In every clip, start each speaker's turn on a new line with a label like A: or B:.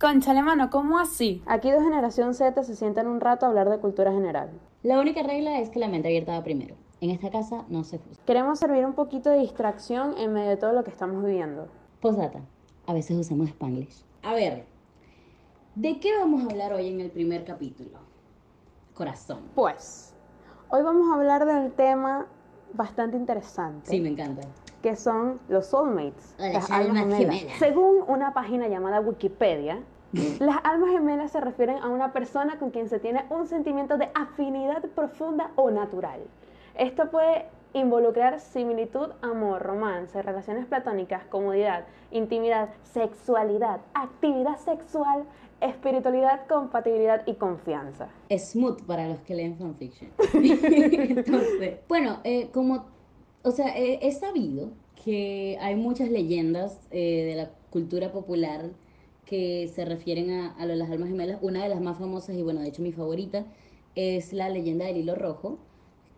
A: Conchale, mano, ¿cómo así?
B: Aquí dos generación Z se sientan un rato a hablar de cultura general.
C: La única regla es que la mente abierta va primero. En esta casa no se juzga.
B: Queremos servir un poquito de distracción en medio de todo lo que estamos viviendo.
C: Posdata, a veces usamos Spanglish. A ver, ¿de qué vamos a hablar hoy en el primer capítulo? Corazón.
B: Pues, hoy vamos a hablar del tema bastante interesante.
C: Sí, me encanta.
B: Que son los soulmates.
C: Las almas gemelas.
B: Según una página llamada Wikipedia, las almas gemelas se refieren a una persona con quien se tiene un sentimiento de afinidad profunda o natural. Esto puede involucrar similitud, amor, romance, relaciones platónicas, comodidad, intimidad, sexualidad, actividad sexual, espiritualidad, compatibilidad y confianza.
C: Smooth para los que leen fanfiction. Entonces, bueno, eh, como, o sea, eh, he sabido que hay muchas leyendas eh, de la cultura popular que se refieren a, a lo de las almas gemelas. Una de las más famosas y bueno, de hecho mi favorita es la leyenda del hilo rojo,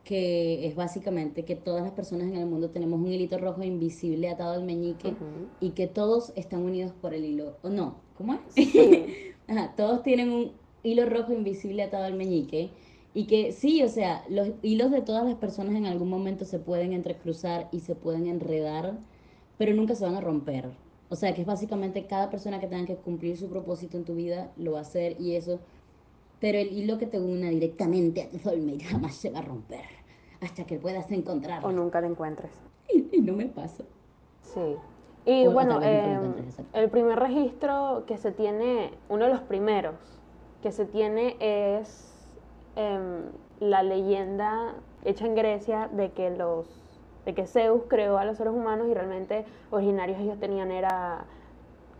C: que es básicamente que todas las personas en el mundo tenemos un hilito rojo invisible atado al meñique y que todos están unidos por el hilo, o no, ¿cómo es?
B: Sí.
C: Ajá, todos tienen un hilo rojo invisible atado al meñique y que sí, o sea, los hilos de todas las personas en algún momento se pueden entrecruzar y se pueden enredar, pero nunca se van a romper. O sea, que es básicamente cada persona que tenga que cumplir su propósito en tu vida lo va a hacer y eso, pero el hilo que te una directamente a tu soulmate jamás se va a romper hasta que puedas encontrarlo.
B: o nunca la encuentres.
C: Y, y no me pasa.
B: Sí. Y
C: O-
B: bueno, eh,
C: exacto.
B: el primer registro que se tiene, uno de los primeros que se tiene es em, la leyenda hecha en Grecia de que los de que Zeus creó a los seres humanos y realmente originarios ellos tenían era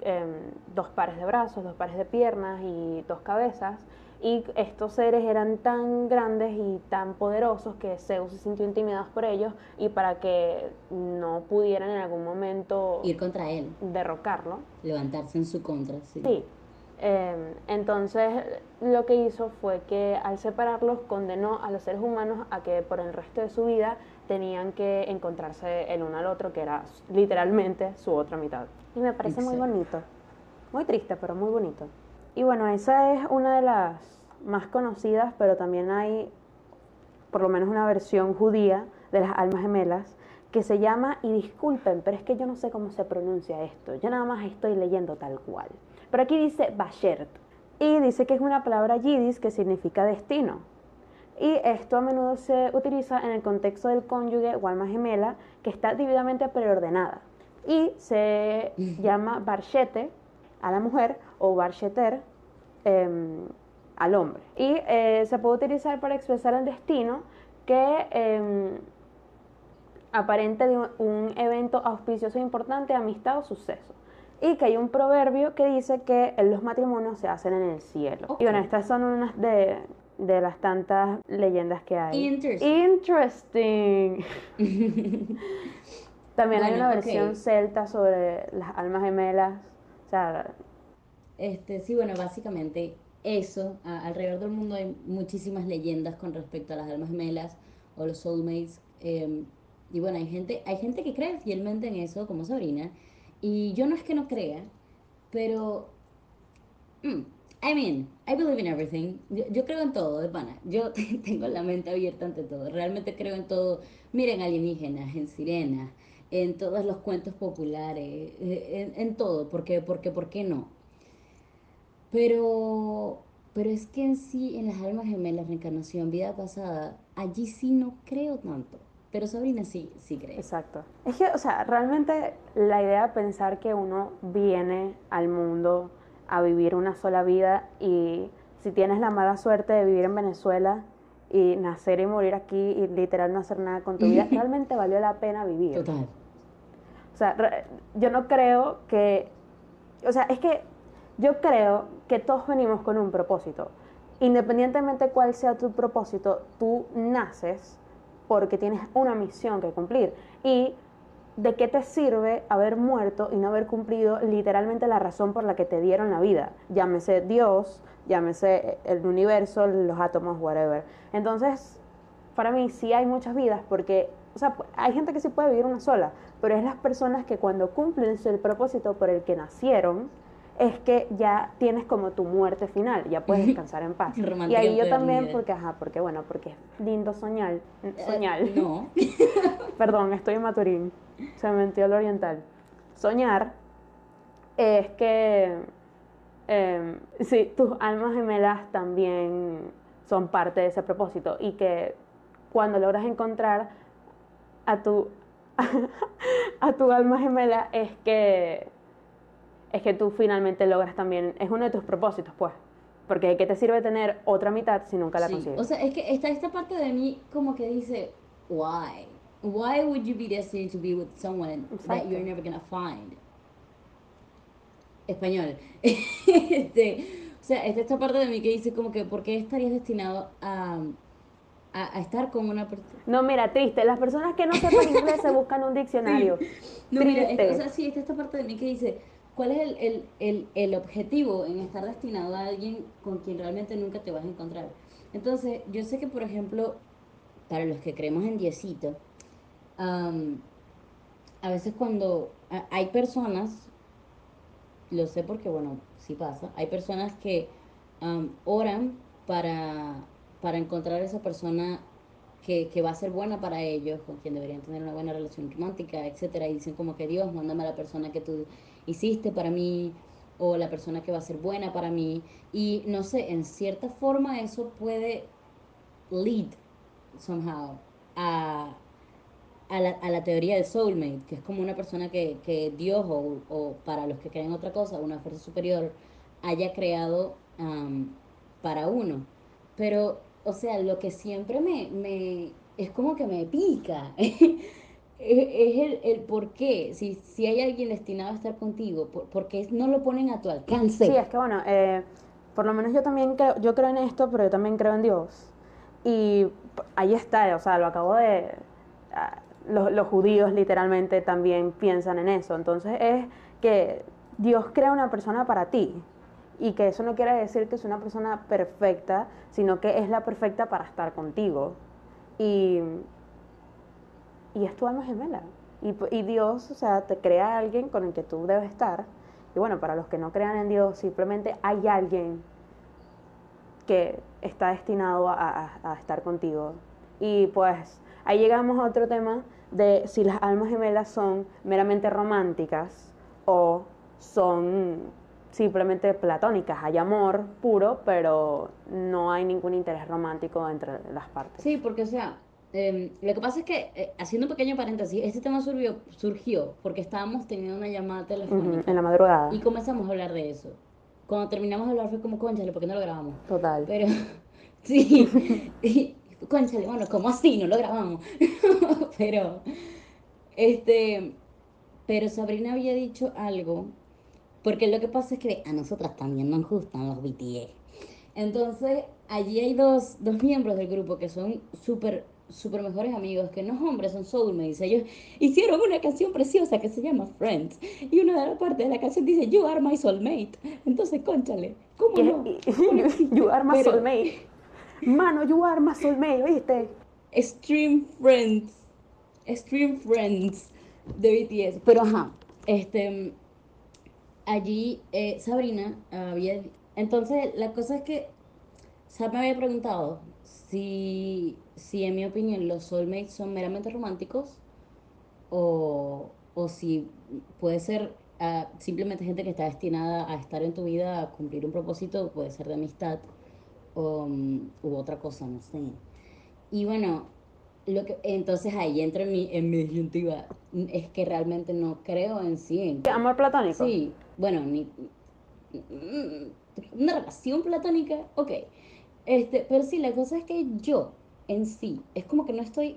B: em, dos pares de brazos, dos pares de piernas y dos cabezas. Y estos seres eran tan grandes y tan poderosos que Zeus se sintió intimidado por ellos y para que no pudieran en algún momento
C: Ir contra él,
B: derrocarlo.
C: levantarse en su contra, sí.
B: Sí. Em, entonces lo que hizo fue que al separarlos condenó a los seres humanos a que por el resto de su vida tenían que encontrarse el uno al otro, que era literalmente su otra mitad. Y me parece muy bonito. Muy triste, pero muy bonito. Y bueno, esa es una de las más conocidas, pero también hay por lo menos una versión judía de las almas gemelas que se llama, y disculpen, pero es que yo no sé cómo se pronuncia esto, yo nada más estoy leyendo tal cual. Pero aquí dice Bashert, y dice que es una palabra yidis que significa destino. Y esto a menudo se utiliza en el contexto del cónyuge o alma gemela que está debidamente preordenada. Y se llama barchete a la mujer o barcheter em, al hombre. Y eh, se puede utilizar para expresar el destino que em, aparente de un, evento auspicioso e importante, amistad o suceso. Y que hay un proverbio que dice que los matrimonios se hacen en el cielo.
C: Ok.
B: Y bueno, estas son unas de, de las tantas leyendas que hay.
C: Interesting.
B: Interesting. También hay
C: Bueno,
B: una
C: ok.
B: versión celta sobre las almas gemelas. O sea,
C: Este, sí, bueno, básicamente eso. A- alrededor del mundo hay muchísimas leyendas con respecto a las almas gemelas o los soulmates. em, y bueno, hay gente, hay gente que cree fielmente en eso, como Sabrina. Y yo no es que no crea, pero... mm, I mean, I believe in everything. Yo, creo en todo, de pana. Yo tengo la mente abierta ante todo. Realmente creo en todo. Miren, alienígenas, en sirenas, en todos los cuentos populares, en, en todo. Porque, porque, ¿por qué no? Pero, pero es que en sí, en las almas gemelas, reencarnación, vida pasada, allí sí no creo tanto. Pero Sabrina sí, sí cree.
B: Exacto. Es que, o sea, realmente la idea de pensar que uno viene al mundo a vivir una sola vida y si tienes la mala suerte de vivir en Venezuela y nacer y morir aquí y literal no hacer nada con tu vida, realmente valió la pena vivir.
C: Total.
B: O sea, yo no creo que, o sea, es que yo creo que todos venimos con un propósito. Independientemente cuál sea tu propósito, tú naces porque tienes una misión que cumplir. Y de qué te sirve haber muerto y no haber cumplido literalmente la razón por la que te dieron la vida. Llámese Dios, llámese el universo, los átomos, whatever. Entonces, para mí sí hay muchas vidas porque, o sea, hay gente que sí puede vivir una sola, pero es las personas que cuando cumplen el propósito por el que nacieron, es que ya tienes como tu muerte final, ya puedes descansar en paz. y ahí yo también, porque, ajá, porque bueno, porque es lindo soñar, soñar.
C: Eh, no.
B: Perdón, estoy en Maturín, se me metió el oriental. Soñar es que, eh, sí, tus almas gemelas también son parte de ese propósito y que cuando logras encontrar a tu, a tu alma gemela es que, es que tú finalmente logras también, es uno de tus propósitos, pues. Porque ¿de qué te sirve tener otra mitad si nunca la
C: Sí,
B: consigues?
C: O sea, es que está esta parte de mí como que dice, why? Why would you be destined to be with someone that
B: Exacto.
C: you're never gonna find? Español. este, o sea, está esta parte de mí que dice como que, ¿por qué estarías destinado a, a, a estar con una persona?
B: No, mira, triste. Las personas que no sepan inglés se buscan un diccionario.
C: No, mira, es-
B: Triste.
C: o sea, sí, está esta parte de mí que dice, ¿cuál es el, el, el, el objetivo en estar destinado a alguien con quien realmente nunca te vas a encontrar? Entonces, yo sé que, por ejemplo, para los que creemos en Diosito, am, a veces cuando a- hay personas, lo sé porque, bueno, sí pasa, hay personas que am, oran para, para encontrar esa persona que, que va a ser buena para ellos, con quien deberían tener una buena relación romántica, etcétera, y dicen como que Dios, mándame a la persona que tú hiciste para mí, o la persona que va a ser buena para mí, y no sé, en cierta forma eso puede lead somehow a, a la, a la teoría del soulmate, que es como una persona que, que Dios o, o para los que creen otra cosa, una fuerza superior, haya creado am, para uno. Pero, o sea, lo que siempre me, me es como que me pica. Es, el, el por qué, si, si hay alguien destinado a estar contigo, por, ¿por qué no lo ponen a tu alcance?
B: Sí, es que bueno, eh, por lo menos yo también creo, yo creo en esto, pero yo también creo en Dios. Y ahí está, o sea, lo acabo de... ah, los, los judíos literalmente también piensan en eso. Entonces es que Dios crea una persona para ti. Y que eso no quiere decir que es una persona perfecta, sino que es la perfecta para estar contigo. Y, y es tu alma gemela. Y, Dios, o sea, te crea a alguien con el que tú debes estar. Y bueno, para los que no crean en Dios, simplemente hay alguien que está destinado a estar contigo. Y pues ahí llegamos a otro tema de si las almas gemelas son meramente románticas o son simplemente platónicas. Hay amor puro, pero no hay ningún interés romántico entre las partes.
C: Sí, porque, o sea, em, lo que pasa es que, eh, haciendo un pequeño paréntesis, este tema surgió, surgió porque estábamos teniendo una llamada telefónica
B: En la madrugada.
C: y comenzamos a hablar de eso. Cuando terminamos de hablar fue como, conchale, ¿por qué no lo grabamos?
B: Total.
C: Pero, sí, y, conchale, bueno, como así? No lo grabamos. Pero, este, pero Sabrina había dicho algo, porque lo que pasa es que a nosotras también nos gustan los BTS. Entonces, allí hay dos, dos miembros del grupo que son súper, súper mejores amigos, que no es hombres, son soulmates. Ellos hicieron una canción preciosa que se llama Friends, y una de las partes de la canción dice, You are my soulmate. Entonces, conchale, ¿cómo no?
B: you are my
C: Pero-
B: soulmate. Mano, you are my soulmate, ¿viste?
C: Extreme Friends. Extreme Friends de BTS. Pero ajá, este. Allí eh, Sabrina había. Entonces, la cosa es que Sam me había preguntado si, si, en mi opinión, los soulmates son meramente románticos o, o si puede ser ah, simplemente gente que está destinada a estar en tu vida a cumplir un propósito, puede ser de amistad o, mm, u otra cosa, no sé. Y bueno, lo que, entonces ahí entra en mi, en mi disyuntiva. Es que realmente no creo en sí.
B: Amor platónico.
C: sí, bueno, ni, una relación platónica, ok. Este, pero sí, la cosa es que yo en sí, es como que no estoy.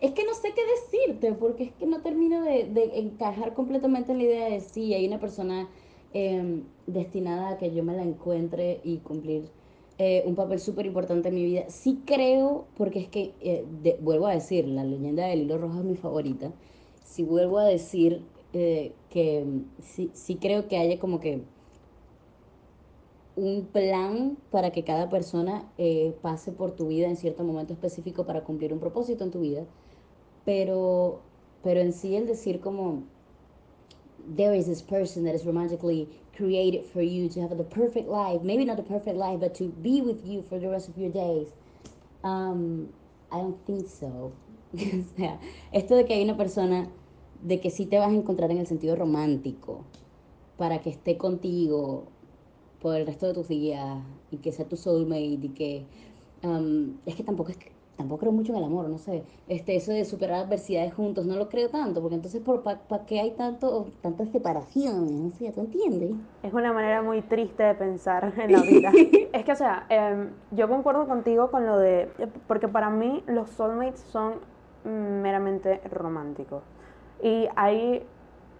C: es que no sé qué decirte, porque es que no termino de, encajar completamente en la idea de si hay una persona em, destinada a que yo me la encuentre y cumplir eh, un papel súper importante en mi vida. Sí creo, porque es que, eh, vuelvo a decir, la leyenda del hilo rojo es mi favorita. Sí vuelvo a decir eh, que mm, sí, sí creo que haya como que un plan para que cada persona eh, pase por tu vida en cierto momento específico para cumplir un propósito en tu vida. Pero, pero en sí el decir como, there is this person that is romantically created for you to have the perfect life. Maybe not the perfect life, but to be with you for the rest of your days. Um, I don't think so. o sea, esto de que hay una persona, de que sí te vas a encontrar en el sentido romántico, para que esté contigo por el resto de tus días y que sea tu soulmate y que um, es que tampoco es que tampoco creo mucho en el amor, no sé, este, eso de superar adversidades juntos, no lo creo tanto, porque entonces, ¿por ¿para qué hay tanto, tantas separaciones? No sé, ¿tú entiendes?
B: Es una manera muy triste de pensar en la vida. es que, o sea, em, yo concuerdo contigo con lo de, porque para mí los soulmates son meramente románticos. Y hay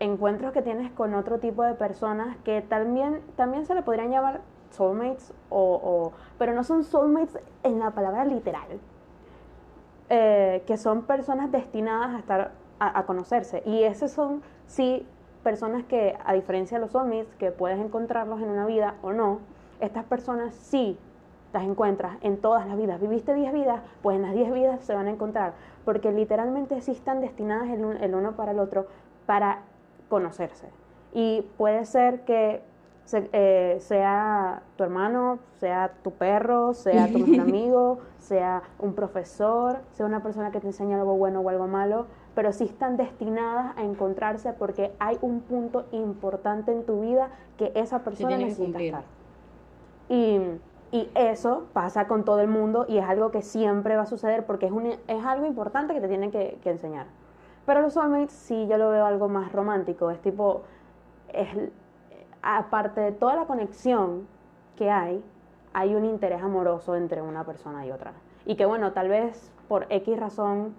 B: encuentros que tienes con otro tipo de personas que también, también se le podrían llamar soulmates, o, o, pero no son soulmates en la palabra literal. Eh, que son personas destinadas a estar a, conocerse. Y esas son, sí, personas que, a diferencia de los soulmates, que puedes encontrarlos en una vida o no, estas personas sí las encuentras en todas las vidas. Viviste 10 vidas, pues en las 10 vidas se van a encontrar, porque literalmente sí están destinadas el uno para el otro para conocerse. Y puede ser que eh, sea tu hermano, sea tu perro, sea tu mejor amigo, sea un profesor, sea una persona que te enseña algo bueno o algo malo, pero sí están destinadas a encontrarse porque hay un punto importante en tu vida que esa persona necesita estar. Y, y, eso pasa con todo el mundo y es algo que siempre va a suceder porque es, un, es algo importante que te tienen que, que enseñar. Pero los soulmates sí yo lo veo algo más romántico, es tipo, es aparte de toda la conexión que hay, hay un interés amoroso entre una persona y otra. Y que bueno, tal vez por X razón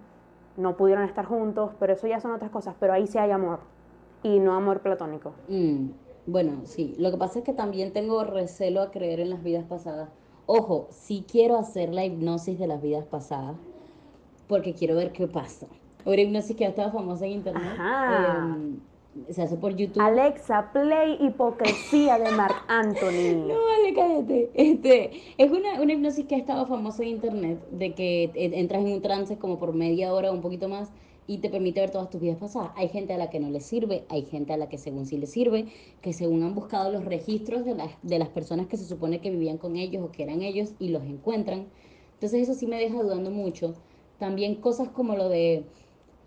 B: no pudieron estar juntos, pero eso ya son otras cosas, pero ahí sí hay amor y no amor platónico.
C: Mm, bueno, sí, lo que pasa es que también tengo recelo a creer en las vidas pasadas. Ojo, sí quiero hacer la hipnosis de las vidas pasadas porque quiero ver qué pasa. Una hipnosis que ha estado famosa en internet. Ajá. Em, se hace por YouTube.
B: Alexa, play hipocresía de Mark Anthony.
C: No, vale, cállate. Este, es una, una hipnosis que ha estado famosa en internet, de que entras en un trance como por media hora o un poquito más y te permite ver todas tus vidas pasadas. Hay gente a la que no le sirve, hay gente a la que según sí le sirve, que según han buscado los registros de las, de las personas que se supone que vivían con ellos o que eran ellos y los encuentran. Entonces eso sí me deja dudando mucho. También cosas como lo de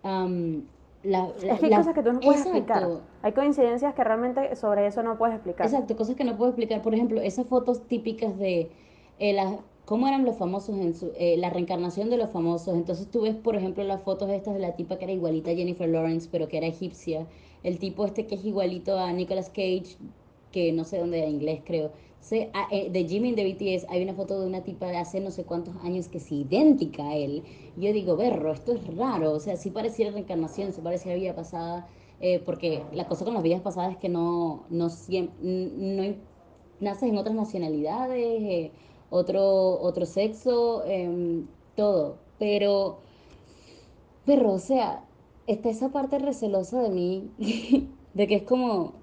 B: es que hay cosas que tú no puedes explicar. Hay coincidencias que realmente sobre eso no puedes explicar.
C: Exacto, cosas que no puedo explicar. Por ejemplo, esas fotos típicas de eh, cómo eran los famosos en su, eh, la reencarnación de los famosos. Entonces tú ves, por ejemplo, las fotos estas de la tipa que era igualita a Jennifer Lawrence, pero que era egipcia. El tipo este que es igualito a Nicolas Cage, que no sé dónde era inglés, creo. Ah, eh, de Jimmy de BTS hay una foto de una tipa de hace no sé cuántos años que es idéntica a él. Yo digo, berro, esto es raro. O sea, sí pareciera reencarnación, sí pareciera vida pasada. Eh, porque la cosa con las vidas pasadas es que no, no, no naces en otras nacionalidades, eh, otro, otro sexo, em, todo. Pero, perro, o sea, está esa parte recelosa de mí, de que es como,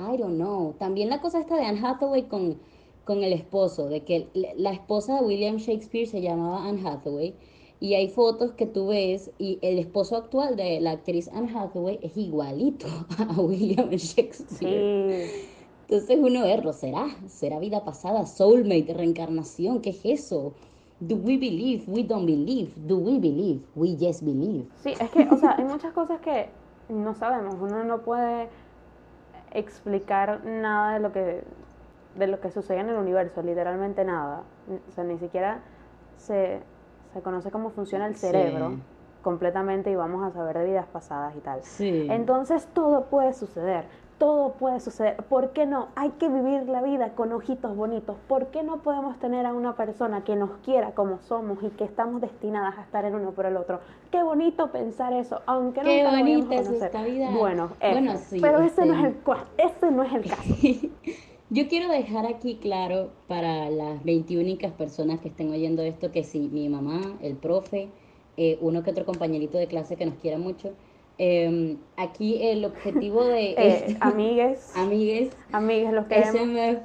C: I don't know. También la cosa esta de Anne Hathaway con, con el esposo, de que la esposa de William Shakespeare se llamaba Anne Hathaway. Y hay fotos que tú ves y el esposo actual de la actriz Anne Hathaway es igualito a William Shakespeare. Entonces uno erro, ¿será? ¿Será vida pasada? Soulmate, reencarnación, ¿qué es eso? Do we believe? We don't believe. Do we believe? We just believe.
B: Sí, es que, o sea, hay muchas cosas que no sabemos. Uno no puede explicar nada de lo que de lo que sucede en el universo, literalmente nada. O sea, ni siquiera se, se conoce cómo funciona el cerebro completamente y vamos a saber de vidas pasadas y tal. Entonces todo puede suceder todo puede suceder. ¿Por qué no? Hay que vivir la vida con ojitos bonitos. ¿Por qué no podemos tener a una persona que nos quiera como somos y que estamos destinadas a estar en uno por el otro? Qué bonito pensar eso, aunque
C: qué nunca bonita es esta vida.
B: Bueno, bueno pero ese, no es el, ese no es el caso.
C: Yo quiero dejar aquí claro para las 21 personas que estén oyendo esto que si mi mamá, el profe, eh, uno que otro compañerito de clase que nos quiera mucho, Em, aquí el objetivo de...
B: Eh, amigues.
C: amigues.
B: Amigues, los que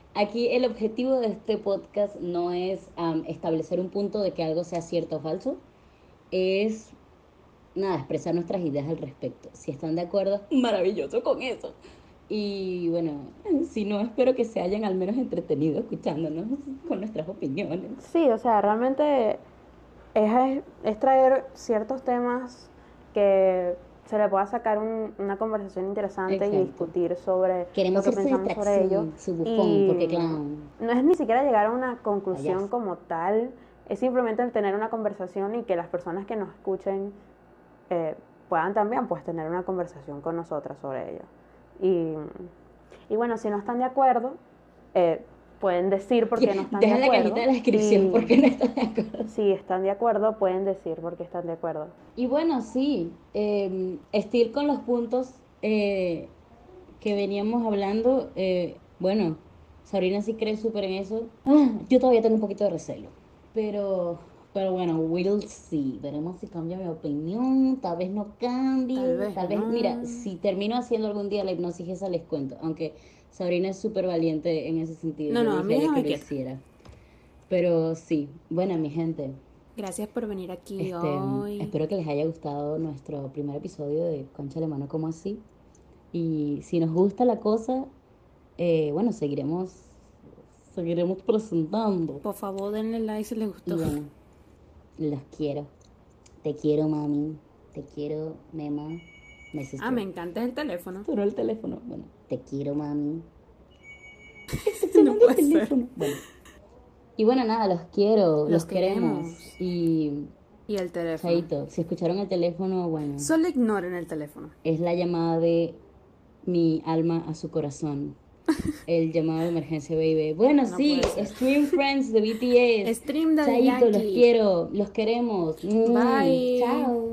C: Aquí el objetivo de este podcast no es establecer un punto de que algo sea cierto o falso, es nada, expresar nuestras ideas al respecto. Si están de acuerdo, maravilloso con eso. Y bueno, si no, espero que se hayan al menos entretenido escuchándonos con nuestras opiniones.
B: Sí, o sea, realmente es, es traer ciertos temas que se le pueda sacar un- una conversación interesante
C: Exacto.
B: y discutir sobre
C: Queremos
B: lo que pensamos sobre ello.
C: su bufón, porque clown.
B: No es ni siquiera llegar a una conclusión
C: Payaso.
B: como tal, es simplemente el tener una conversación y que las personas que nos escuchen eh, puedan también pues tener una conversación con nosotras sobre ello. Y, y bueno, si no están de acuerdo, eh, pueden decir por qué no están
C: Deja
B: de
C: la
B: acuerdo.
C: cajita de la descripción
B: y
C: porque no estás de acuerdo.
B: Si están de acuerdo, pueden decir por qué están de acuerdo.
C: Y bueno, sí, eh, con los puntos eh, que veníamos hablando, eh, bueno, Sabrina sí cree súper en eso. Ah, yo todavía tengo un poquito de recelo, pero, pero bueno, we'll see. Veremos si cambia mi opinión, tal vez no cambie,
A: Tal vez no.
C: mira, si termino haciendo algún día la hipnosis esa les cuento, aunque Sabrina es súper valiente en ese sentido.
A: No, no, a mí
C: dije
A: déjame
C: que hiciera. Pero sí, bueno, mi gente.
A: Gracias por venir aquí
C: Este,
A: hoy.
C: espero que les haya gustado nuestro primer episodio de Concha de Mano como así. Y si nos gusta la cosa, eh, bueno, seguiremos, seguiremos presentando.
A: Por favor, denle like si les
C: Y
A: gustó.
C: bueno, los quiero. Te quiero, mami. Te quiero, mema. Necesito.
A: Ah, me encanta el teléfono.
C: Sonó el teléfono. Bueno, te quiero, mami.
A: No puede ser.
C: Teléfono. Bueno. Y bueno, nada, los quiero, los,
A: Los
C: queremos.
A: queremos.
C: Y,
A: Y el teléfono.
C: chaito, si escucharon el teléfono, bueno.
A: Solo ignoren el teléfono.
C: es la llamada de mi alma a su corazón. El llamado de emergencia, baby. Bueno,
A: No
C: sí,
A: ser.
C: Stream Friends de BTS.
A: Stream de
C: Chaito, los quiero, los queremos.
A: Bye.
C: Chao.